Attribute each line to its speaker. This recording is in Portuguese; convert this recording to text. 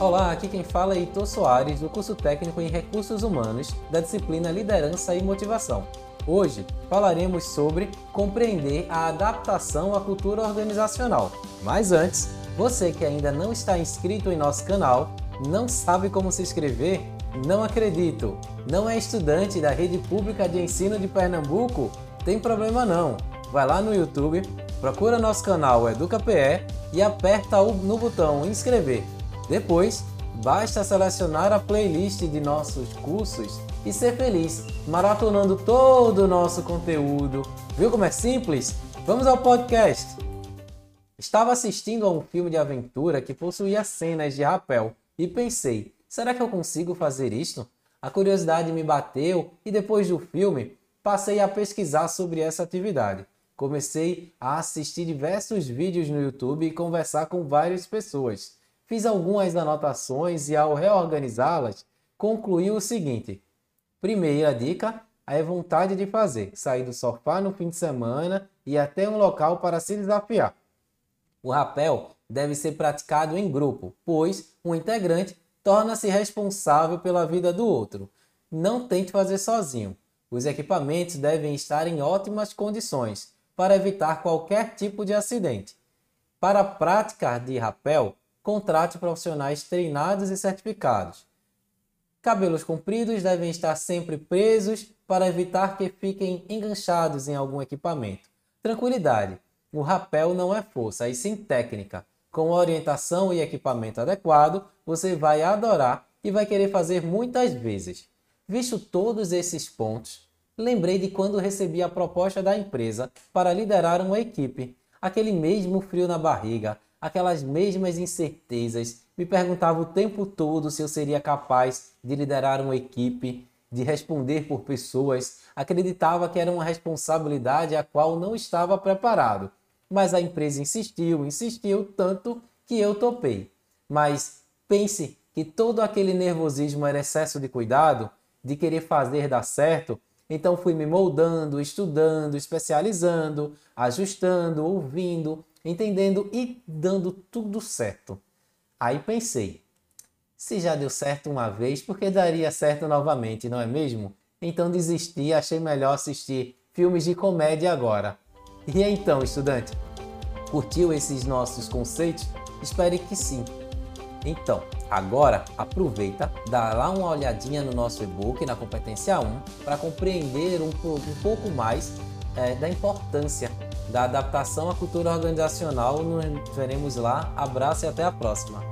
Speaker 1: Olá, aqui quem fala é Heitor Soares, do curso técnico em Recursos Humanos, da disciplina Liderança e Motivação. Hoje falaremos sobre compreender a adaptação à cultura organizacional. Mas antes, você que ainda não está inscrito em nosso canal, não sabe como se inscrever? Não acredito! Não é estudante da rede pública de ensino de Pernambuco? Tem problema não! Vai lá no YouTube, procura nosso canal EducaPE e aperta no botão inscrever. Depois, basta selecionar a playlist de nossos cursos e ser feliz, maratonando todo o nosso conteúdo. Viu como é simples? Vamos ao podcast! Estava assistindo a um filme de aventura que possuía cenas de rapel e pensei: será que eu consigo fazer isto? A curiosidade me bateu e depois do filme passei a pesquisar sobre essa atividade. Comecei a assistir diversos vídeos no YouTube e conversar com várias pessoas. Fiz algumas anotações e, ao reorganizá-las, concluí o seguinte: primeira dica é vontade de fazer, sair do sofá no fim de semana e até um local para se desafiar. O rapel deve ser praticado em grupo, pois um integrante torna-se responsável pela vida do outro. Não tente fazer sozinho. Os equipamentos devem estar em ótimas condições para evitar qualquer tipo de acidente. Para a prática de rapel, contrate profissionais treinados e certificados. Cabelos compridos devem estar sempre presos para evitar que fiquem enganchados em algum equipamento. Tranquilidade: o rapel não é força, e sim técnica. Com orientação e equipamento adequado, você vai adorar e vai querer fazer muitas vezes. Visto todos esses pontos, lembrei de quando recebi a proposta da empresa para liderar uma equipe. Aquele mesmo frio na barriga, aquelas mesmas incertezas, me perguntava o tempo todo se eu seria capaz de liderar uma equipe, de responder por pessoas, acreditava que era uma responsabilidade a qual não estava preparado. Mas a empresa insistiu, insistiu tanto que eu topei. Mas pense que todo aquele nervosismo era excesso de cuidado, de querer fazer dar certo, então fui me moldando, estudando, especializando, ajustando, ouvindo, entendendo e dando tudo certo. Aí pensei, se já deu certo uma vez, por que daria certo novamente, não é mesmo? Então desisti e achei melhor assistir filmes de comédia agora. E então, estudante, curtiu esses nossos conceitos? Espere que sim. Então, agora aproveita, dá lá uma olhadinha no nosso e-book na competência 1 para compreender um, um pouco mais é, da importância da adaptação à cultura organizacional. Nos veremos lá. Abraço e até a próxima.